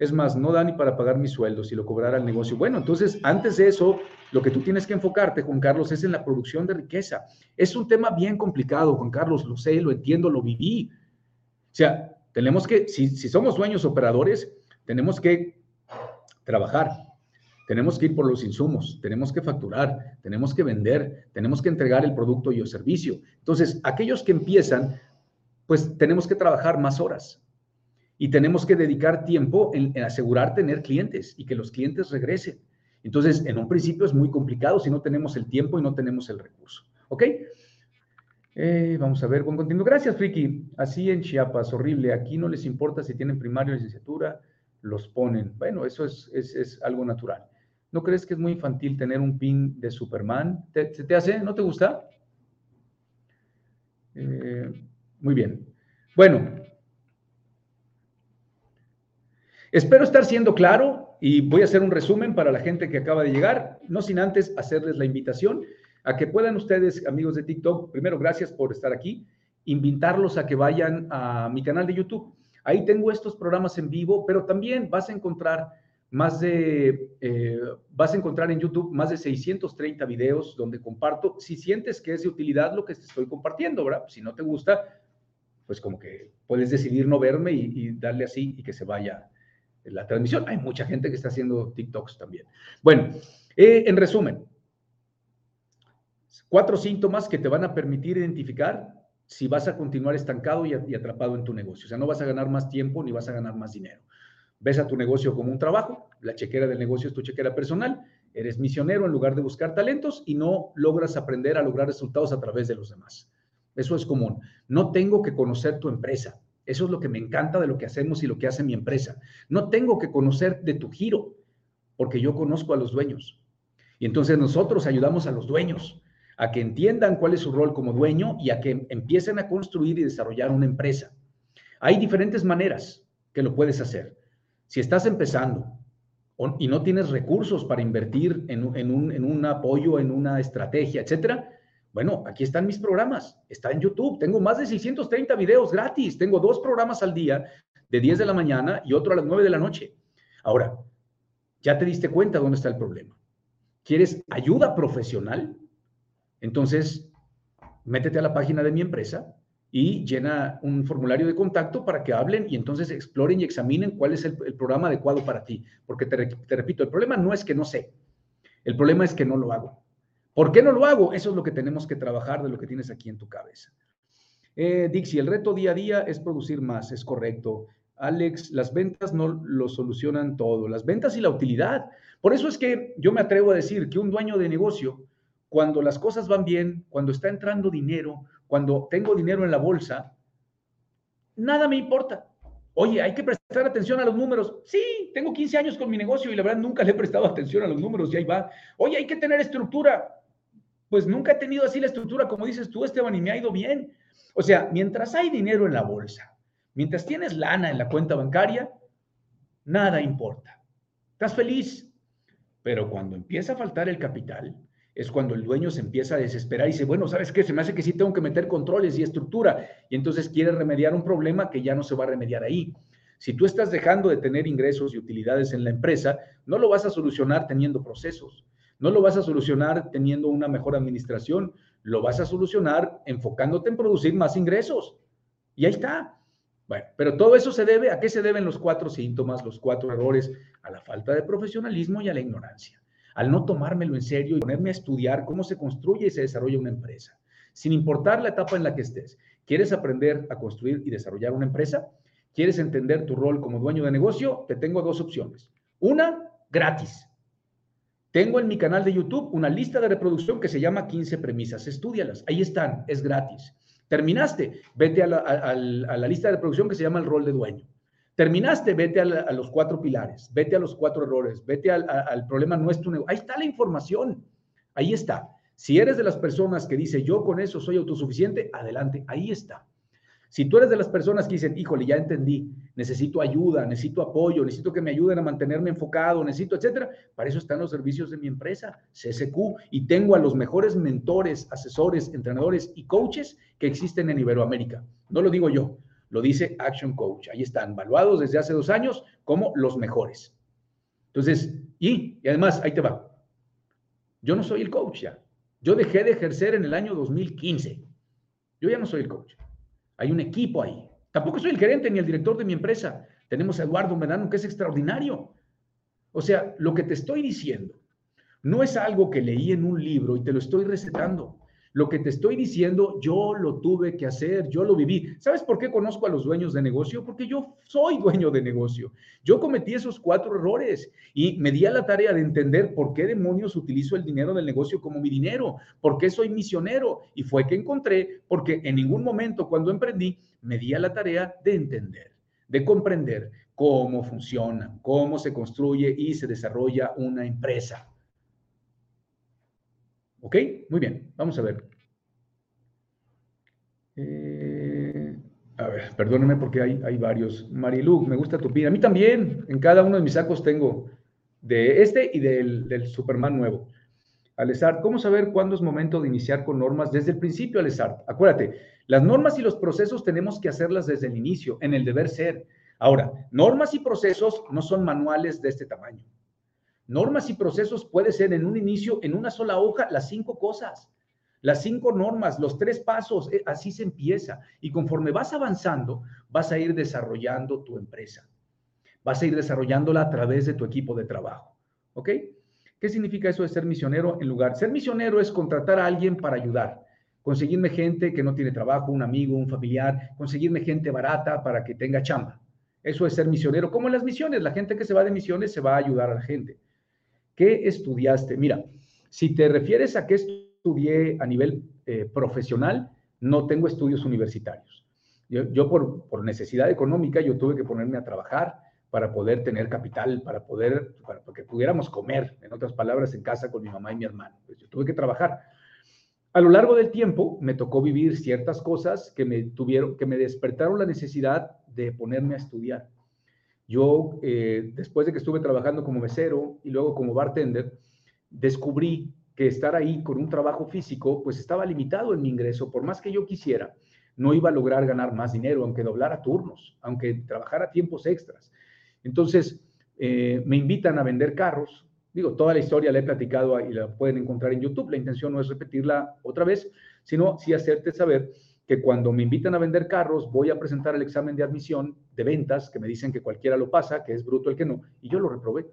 Es más, no da ni para pagar mi sueldo si lo cobrara el negocio. Bueno, entonces, antes de eso, lo que tú tienes que enfocarte, Juan Carlos, es en la producción de riqueza. Es un tema bien complicado, Juan Carlos, lo sé, lo entiendo, lo viví. O sea, tenemos que, si, si somos dueños operadores, tenemos que trabajar, tenemos que ir por los insumos, tenemos que facturar, tenemos que vender, tenemos que entregar el producto y el servicio. Entonces, aquellos que empiezan, pues tenemos que trabajar más horas y tenemos que dedicar tiempo en, asegurar tener clientes y que los clientes regresen. Entonces, en un principio es muy complicado si no tenemos el tiempo y no tenemos el recurso. ¿Ok? Eh, vamos a ver, buen continuo. Gracias, Friki. Así en Chiapas, horrible. Aquí no les importa si tienen primaria o licenciatura, los ponen. Bueno, eso es, es, algo natural. ¿No crees que es muy infantil tener un pin de Superman? ¿Te, ¿Se te hace? ¿No te gusta? Eh, muy bien. Bueno, Espero estar siendo claro y voy a hacer un resumen para la gente que acaba de llegar, no sin antes hacerles la invitación a que puedan ustedes, amigos de TikTok, primero gracias por estar aquí, invitarlos a que vayan a mi canal de YouTube. Ahí tengo estos programas en vivo, pero también vas a encontrar más de, eh, vas a encontrar en YouTube más de 630 videos donde comparto, si sientes que es de utilidad lo que estoy compartiendo, ¿verdad? Si no te gusta, pues como que puedes decidir no verme y, y darle así y que se vaya la transmisión. Hay mucha gente que está haciendo TikToks también. Bueno, eh, en resumen, cuatro síntomas que te van a permitir identificar si vas a continuar estancado y, atrapado en tu negocio. O sea, no vas a ganar más tiempo ni vas a ganar más dinero. Ves a tu negocio como un trabajo, la chequera del negocio es tu chequera personal, eres misionero en lugar de buscar talentos y no logras aprender a lograr resultados a través de los demás. Eso es común. No tengo que conocer tu empresa, eso es lo que me encanta de lo que hacemos y lo que hace mi empresa. No tengo que conocer de tu giro, porque yo conozco a los dueños. Y entonces nosotros ayudamos a los dueños a que entiendan cuál es su rol como dueño y a que empiecen a construir y desarrollar una empresa. Hay diferentes maneras que lo puedes hacer. Si estás empezando y no tienes recursos para invertir en, un, un apoyo, en una estrategia, etcétera, Bueno, aquí están mis programas, está en YouTube, tengo más de 630 videos gratis, tengo dos programas al día de 10 de la mañana y otro a las 9 de la noche. Ahora, ya te diste cuenta dónde está el problema. ¿Quieres ayuda profesional? Entonces, métete a la página de mi empresa y llena un formulario de contacto para que hablen y entonces exploren y examinen cuál es el, programa adecuado para ti. Porque te, te repito, el problema no es que no sé, el problema es que no lo hago. ¿Por qué no lo hago? Eso es lo que tenemos que trabajar de lo que tienes aquí en tu cabeza. Eh, Dixie, el reto día a día es producir más, es correcto. Alex, las ventas no lo solucionan todo, las ventas y la utilidad. Por eso es que yo me atrevo a decir que un dueño de negocio, cuando las cosas van bien, cuando está entrando dinero, cuando tengo dinero en la bolsa, nada me importa. Oye, hay que prestar atención a los números. Sí, tengo 15 años con mi negocio y la verdad nunca le he prestado atención a los números y ahí va. Oye, hay que tener estructura pues nunca he tenido así la estructura como dices tú, Esteban, y me ha ido bien. O sea, mientras hay dinero en la bolsa, mientras tienes lana en la cuenta bancaria, nada importa. Estás feliz. Pero cuando empieza a faltar el capital, es cuando el dueño se empieza a desesperar y dice, bueno, ¿sabes qué? Se me hace que sí tengo que meter controles y estructura. Y entonces quiere remediar un problema que ya no se va a remediar ahí. Si tú estás dejando de tener ingresos y utilidades en la empresa, no lo vas a solucionar teniendo procesos. No lo vas a solucionar teniendo una mejor administración, lo vas a solucionar enfocándote en producir más ingresos. Y ahí está. Bueno, pero todo eso se debe, ¿a qué se deben los cuatro síntomas, los cuatro errores? A la falta de profesionalismo y a la ignorancia. Al no tomármelo en serio y ponerme a estudiar cómo se construye y se desarrolla una empresa. Sin importar la etapa en la que estés. ¿Quieres aprender a construir y desarrollar una empresa? ¿Quieres entender tu rol como dueño de negocio? Te tengo dos opciones. Una, gratis. Tengo en mi canal de YouTube una lista de reproducción que se llama 15 premisas. Estúdialas. Ahí están. Es gratis. Terminaste. Vete a la, lista de reproducción que se llama el rol de dueño. Terminaste, vete a, los cuatro pilares, vete a los cuatro errores, vete al, al problema nuestro. Ahí está la información. Ahí está. Si eres de las personas que dice yo con eso soy autosuficiente, adelante. Ahí está. Si tú eres de las personas que dicen, híjole, ya entendí, necesito ayuda, necesito apoyo, necesito que me ayuden a mantenerme enfocado, necesito, etcétera, para eso están los servicios de mi empresa, CSQ, y tengo a los mejores mentores, asesores, entrenadores y coaches que existen en Iberoamérica. No lo digo yo, lo dice Action Coach. Ahí están, evaluados desde hace dos años como los mejores. Entonces, y, y además, ahí te va. Yo no soy el coach ya. Yo dejé de ejercer en el año 2015. Yo ya no soy el coach. Hay un equipo ahí. Tampoco soy el gerente ni el director de mi empresa. Tenemos a Eduardo Medano, que es extraordinario. O sea, lo que te estoy diciendo no es algo que leí en un libro y te lo estoy recetando. Lo que te estoy diciendo, yo lo tuve que hacer, yo lo viví. ¿Sabes por qué conozco a los dueños de negocio? Porque yo soy dueño de negocio. Yo cometí esos cuatro errores y me di a la tarea de entender por qué demonios utilizo el dinero del negocio como mi dinero, por qué soy misionero. Y fue que encontré, porque en ningún momento cuando emprendí, me di a la tarea de entender, de comprender cómo funciona, cómo se construye y se desarrolla una empresa. ¿Ok? Muy bien, vamos a ver. Eh, a ver, perdóneme porque hay, hay varios. Marilu, me gusta tu pin. A mí también, en cada uno de mis sacos tengo de este y del, del Superman nuevo. Alessart, ¿cómo saber cuándo es momento de iniciar con normas? Desde el principio, Alessart. Acuérdate, las normas y los procesos tenemos que hacerlas desde el inicio, en el deber ser. Ahora, normas y procesos no son manuales de este tamaño. Normas y procesos puede ser en un inicio, en una sola hoja, las cinco cosas, las cinco normas, los tres pasos, eh, así se empieza. Y conforme vas avanzando, vas a ir desarrollando tu empresa. Vas a ir desarrollándola a través de tu equipo de trabajo. ¿Ok? ¿Qué significa eso de ser misionero en lugar? Ser misionero es contratar a alguien para ayudar. Conseguirme gente que no tiene trabajo, un amigo, un familiar, conseguirme gente barata para que tenga chamba. Eso es ser misionero. Como en las misiones, la gente que se va de misiones se va a ayudar a la gente. ¿Qué estudiaste? Mira, si te refieres a qué estudié a nivel eh, profesional, no tengo estudios universitarios. Yo, por, por, necesidad económica, yo tuve que ponerme a trabajar para poder tener capital, para poder, para que pudiéramos comer, en otras palabras, en casa con mi mamá y mi hermano. Pues yo tuve que trabajar. A lo largo del tiempo me tocó vivir ciertas cosas que me tuvieron, que me despertaron la necesidad de ponerme a estudiar. Yo, eh, después de que estuve trabajando como mesero y luego como bartender, descubrí que estar ahí con un trabajo físico, pues estaba limitado en mi ingreso, por más que yo quisiera, no iba a lograr ganar más dinero, aunque doblara turnos, aunque trabajara tiempos extras. Entonces, eh, me invitan a vender carros. Digo, toda la historia la he platicado y la pueden encontrar en YouTube. La intención no es repetirla otra vez, sino sí hacerte saber que cuando me invitan a vender carros, voy a presentar el examen de admisión de ventas, que me dicen que cualquiera lo pasa, que es bruto el que no, y yo lo reprobé.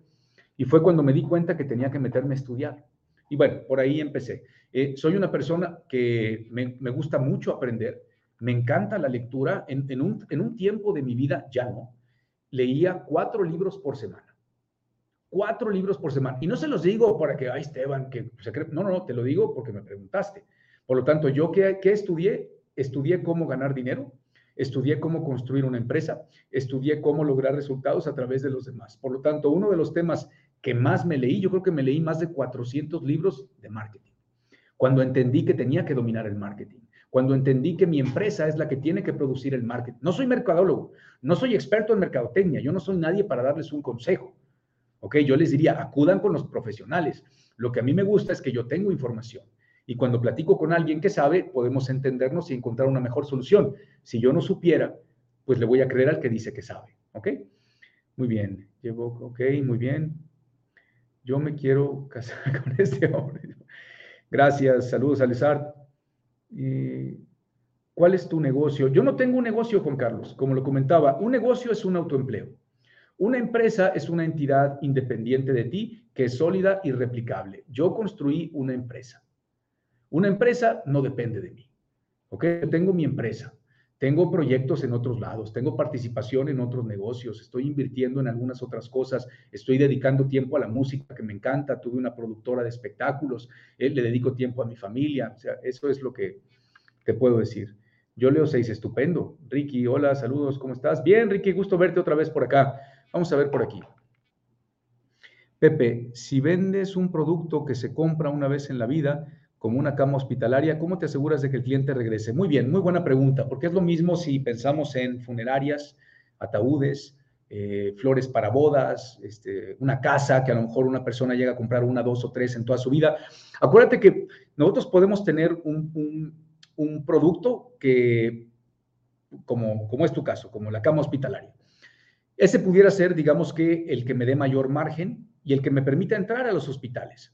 Y fue cuando me di cuenta que tenía que meterme a estudiar. Y bueno, por ahí empecé. Eh, soy una persona que me, gusta mucho aprender, me encanta la lectura. En, un, en un tiempo de mi vida ya no, leía cuatro libros por semana. Cuatro libros por semana. Y no se los digo para que, ay, Esteban, que se cree. No, no, no, te lo digo porque me preguntaste. Por lo tanto, yo que, que estudié, estudié cómo ganar dinero, estudié cómo construir una empresa, estudié cómo lograr resultados a través de los demás. Por lo tanto, uno de los temas que más me leí, yo creo que me leí más de 400 libros de marketing. Cuando entendí que tenía que dominar el marketing, cuando entendí que mi empresa es la que tiene que producir el marketing. No soy mercadólogo, no soy experto en mercadotecnia, yo no soy nadie para darles un consejo. ¿Ok? Yo les diría, acudan con los profesionales. Lo que a mí me gusta es que yo tengo información y cuando platico con alguien que sabe, podemos entendernos y encontrar una mejor solución. Si yo no supiera, pues le voy a creer al que dice que sabe. ¿Ok? Muy bien. Llevo, ok, muy bien. Yo me quiero [LAUGHS] casar con este hombre. Gracias. Saludos, Alizar. ¿Cuál es tu negocio? Yo no tengo un negocio, Juan Carlos. Como lo comentaba, un negocio es un autoempleo. Una empresa es una entidad independiente de ti que es sólida y replicable. Yo construí una empresa. Una empresa no depende de mí. ¿Ok? tengo mi empresa. Tengo proyectos en otros lados, tengo participación en otros negocios, estoy invirtiendo en algunas otras cosas, estoy dedicando tiempo a la música que me encanta, tuve una productora de espectáculos, eh, le dedico tiempo a mi familia, o sea, eso es lo que te puedo decir. Yo leo seis, estupendo. Ricky, hola, saludos, ¿cómo estás? Bien, Ricky, gusto verte otra vez por acá. Vamos a ver por aquí. Pepe, si vendes un producto que se compra una vez en la vida, como una cama hospitalaria, ¿cómo te aseguras de que el cliente regrese? Muy bien, muy buena pregunta, porque es lo mismo si pensamos en funerarias, ataúdes, eh, flores para bodas, este, una casa que a lo mejor una persona llega a comprar una, dos o tres en toda su vida. Acuérdate que nosotros podemos tener un, producto que, como es tu caso, como la cama hospitalaria. Ese pudiera ser, digamos que, el que me dé mayor margen y el que me permita entrar a los hospitales.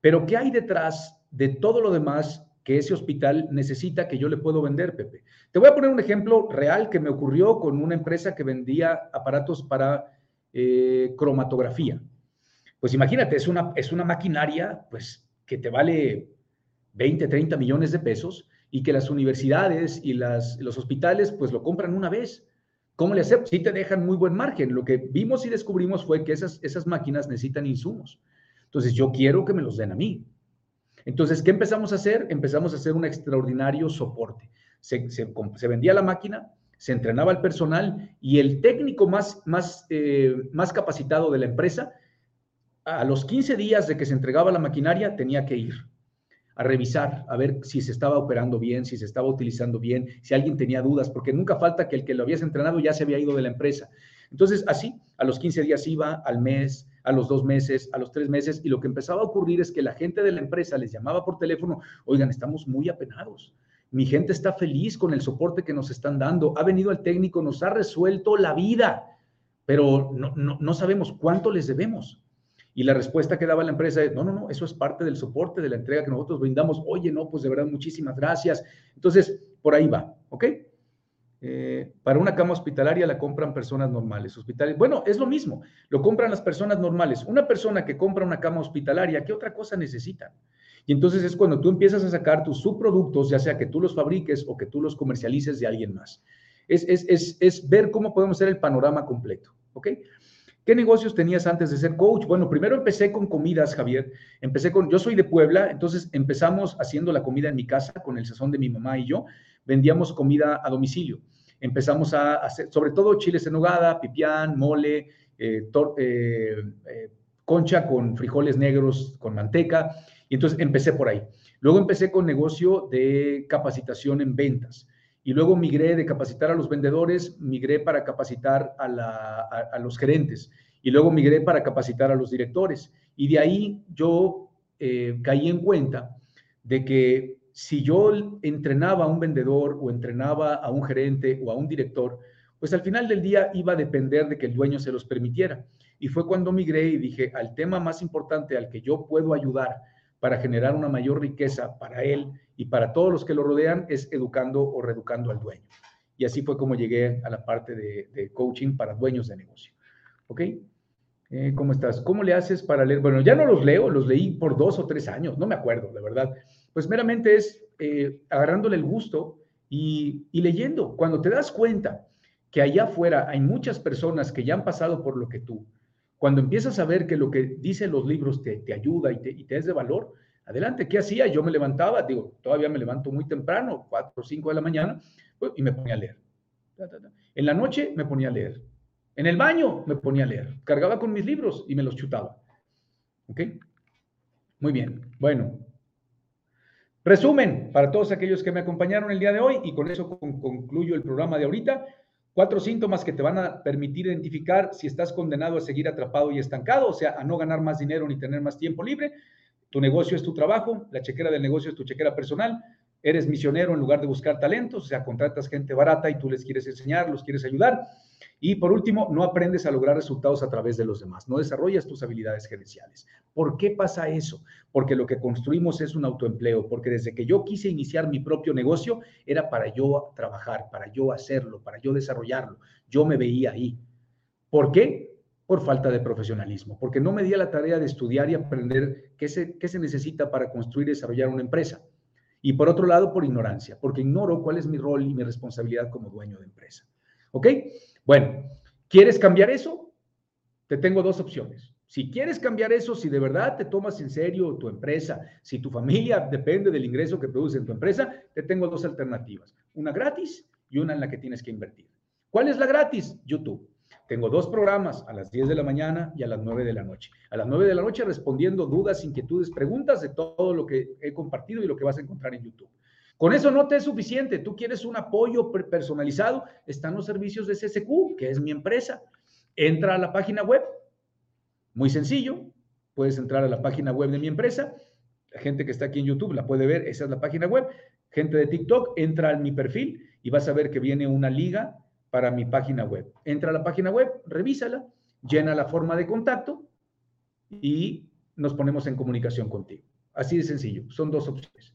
Pero ¿qué hay detrás de todo lo demás que ese hospital necesita que yo le puedo vender, Pepe. Te voy a poner un ejemplo real que me ocurrió con una empresa que vendía aparatos para eh, cromatografía. Pues imagínate, es una, es una maquinaria pues, que te vale 20, 30 millones de pesos y que las universidades y las, los hospitales pues lo compran una vez. ¿Cómo le hacemos? Sí te dejan muy buen margen. Lo que vimos y descubrimos fue que esas, esas máquinas necesitan insumos. Entonces yo quiero que me los den a mí. Entonces, ¿qué empezamos a hacer? Empezamos a hacer un extraordinario soporte. Se, vendía la máquina, se entrenaba el personal y el técnico más, más, eh, más capacitado de la empresa, a los 15 días de que se entregaba la maquinaria, tenía que ir a revisar, a ver si se estaba operando bien, si se estaba utilizando bien, si alguien tenía dudas, porque nunca falta que el que lo habías entrenado ya se había ido de la empresa. Entonces, así, a los 15 días iba, al mes, a los dos meses, a los tres meses, y lo que empezaba a ocurrir es que la gente de la empresa les llamaba por teléfono, oigan, estamos muy apenados. Mi gente está feliz con el soporte que nos están dando. Ha venido el técnico, nos ha resuelto la vida, pero no, no, sabemos cuánto les debemos. Y la respuesta que daba la empresa es, no, no, no, eso es parte del soporte, de la entrega que nosotros brindamos. Oye, no, pues de verdad, muchísimas gracias. Entonces, por ahí va, ¿ok? Eh, para una cama hospitalaria la compran personas normales. Hospitales, bueno, es lo mismo, lo compran las personas normales. Una persona que compra una cama hospitalaria, ¿qué otra cosa necesita? Y entonces es cuando tú empiezas a sacar tus subproductos, ya sea que tú los fabriques o que tú los comercialices de alguien más. Es, es, es, ver cómo podemos hacer el panorama completo, ¿ok? ¿Qué negocios tenías antes de ser coach? Bueno, primero empecé con comidas, Javier. Empecé con, yo soy de Puebla, entonces empezamos haciendo la comida en mi casa con el sazón de mi mamá y yo. Vendíamos comida a domicilio empezamos a hacer, sobre todo chiles en nogada, pipián, mole, eh, eh, eh, concha con frijoles negros, con manteca, y entonces empecé por ahí. Luego empecé con negocio de capacitación en ventas. Y luego migré de capacitar a los vendedores, migré para capacitar a, los gerentes. Y luego migré para capacitar a los directores. Y de ahí yo caí en cuenta de que si yo entrenaba a un vendedor o entrenaba a un gerente o a un director, pues al final del día iba a depender de que el dueño se los permitiera. Y fue cuando migré y dije, al tema más importante al que yo puedo ayudar para generar una mayor riqueza para él y para todos los que lo rodean es educando o reeducando al dueño. Y así fue como llegué a la parte de, coaching para dueños de negocio. ¿Ok? Eh, ¿Cómo estás? ¿Cómo le haces para leer? Bueno, ya no los leo, los leí por dos o tres años, no me acuerdo, de verdad. Pues meramente es eh, agarrándole el gusto y, leyendo. Cuando te das cuenta que allá afuera hay muchas personas que ya han pasado por lo que tú, cuando empiezas a ver que lo que dicen los libros te, ayuda y te, y te, es de valor, adelante, ¿qué hacía? Yo me levantaba, digo, todavía me levanto muy temprano, 4 o 5 de la mañana, pues, y me ponía a leer. En la noche me ponía a leer. En el baño me ponía a leer. Cargaba con mis libros y me los chutaba. ¿Ok? Muy bien. Bueno. Resumen para todos aquellos que me acompañaron el día de hoy y con eso concluyo el programa de ahorita. Cuatro síntomas que te van a permitir identificar si estás condenado a seguir atrapado y estancado, o sea, a no ganar más dinero ni tener más tiempo libre. Tu negocio es tu trabajo, la chequera del negocio es tu chequera personal. Eres misionero en lugar de buscar talentos, o sea, contratas gente barata y tú les quieres enseñar, los quieres ayudar. Y por último, no aprendes a lograr resultados a través de los demás, no desarrollas tus habilidades gerenciales. ¿Por qué pasa eso? Porque lo que construimos es un autoempleo, porque desde que yo quise iniciar mi propio negocio era para yo trabajar, para yo hacerlo, para yo desarrollarlo. Yo me veía ahí. ¿Por qué? Por falta de profesionalismo, porque no me di a la tarea de estudiar y aprender qué se, qué se necesita para construir y desarrollar una empresa. Y por otro lado, por ignorancia, porque ignoro cuál es mi rol y mi responsabilidad como dueño de empresa. ¿Ok? Bueno, ¿quieres cambiar eso? Te tengo dos opciones. Si quieres cambiar eso, si de verdad te tomas en serio tu empresa, si tu familia depende del ingreso que produce en tu empresa, te tengo dos alternativas. Una gratis y una en la que tienes que invertir. ¿Cuál es la gratis? YouTube. Tengo dos programas a las 10 de la mañana y a las 9 de la noche. A las 9 de la noche respondiendo dudas, inquietudes, preguntas de todo lo que he compartido y lo que vas a encontrar en YouTube. Con eso no te es suficiente. Tú quieres un apoyo personalizado. Están los servicios de CSQ, que es mi empresa. Entra a la página web. Muy sencillo. Puedes entrar a la página web de mi empresa. La gente que está aquí en YouTube la puede ver. Esa es la página web. Gente de TikTok, entra a mi perfil y vas a ver que viene una liga para mi página web. Entra a la página web, revísala, llena la forma de contacto y nos ponemos en comunicación contigo. Así de sencillo. Son dos opciones.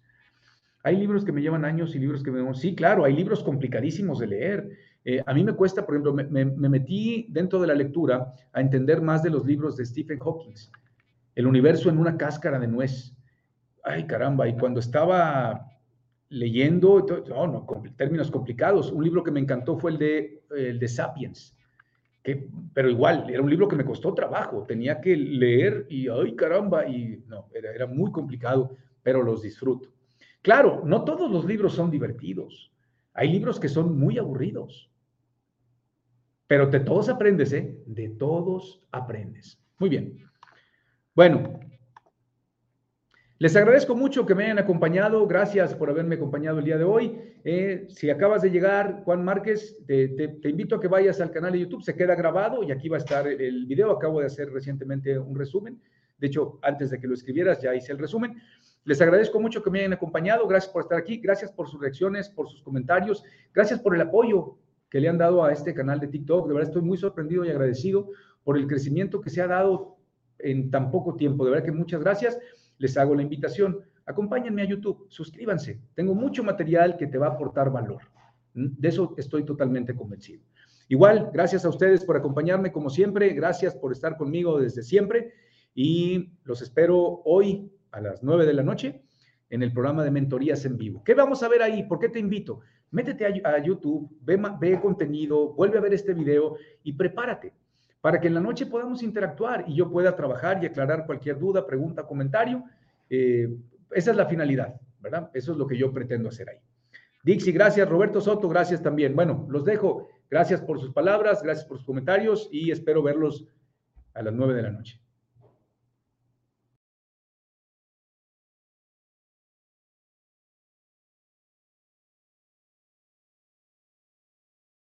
Hay libros que me llevan años y libros que me... Sí, claro, hay libros complicadísimos de leer. Eh, a mí me cuesta, por ejemplo, me, metí dentro de la lectura a entender más de los libros de Stephen Hawking. El universo en una cáscara de nuez. Ay, caramba, y cuando estaba leyendo, no, no, términos complicados, un libro que me encantó fue el de, el de Sapiens. Que, pero igual, era un libro que me costó trabajo, tenía que leer y, ay caramba, y no, era muy complicado, pero los disfruto. Claro, no todos los libros son divertidos. Hay libros que son muy aburridos. Pero de todos aprendes, ¿eh? De todos aprendes. Muy bien. Bueno, les agradezco mucho que me hayan acompañado. Gracias por haberme acompañado el día de hoy. Eh, si acabas de llegar, Juan Márquez, te, te, invito a que vayas al canal de YouTube. Se queda grabado y aquí va a estar el video. Acabo de hacer recientemente un resumen. De hecho, antes de que lo escribieras, ya hice el resumen. Les agradezco mucho que me hayan acompañado. Gracias por estar aquí. Gracias por sus reacciones, por sus comentarios. Gracias por el apoyo que le han dado a este canal de TikTok. De verdad estoy muy sorprendido y agradecido por el crecimiento que se ha dado en tan poco tiempo. De verdad que muchas gracias. Les hago la invitación. Acompáñenme a YouTube, suscríbanse. Tengo mucho material que te va a aportar valor. De eso estoy totalmente convencido. Igual, gracias a ustedes por acompañarme como siempre. Gracias por estar conmigo desde siempre. Y los espero hoy a las 9 de la noche en el programa de mentorías en vivo. ¿Qué vamos a ver ahí? ¿Por qué te invito? Métete a, YouTube, ve, ve, contenido, vuelve a ver este video y prepárate para que en la noche podamos interactuar y yo pueda trabajar y aclarar cualquier duda, pregunta, comentario. Eh, esa es la finalidad, ¿verdad? Eso es lo que yo pretendo hacer ahí. Dixie, gracias. Roberto Soto, gracias también. Bueno, los dejo. Gracias por sus palabras, gracias por sus comentarios y espero verlos a las 9 de la noche.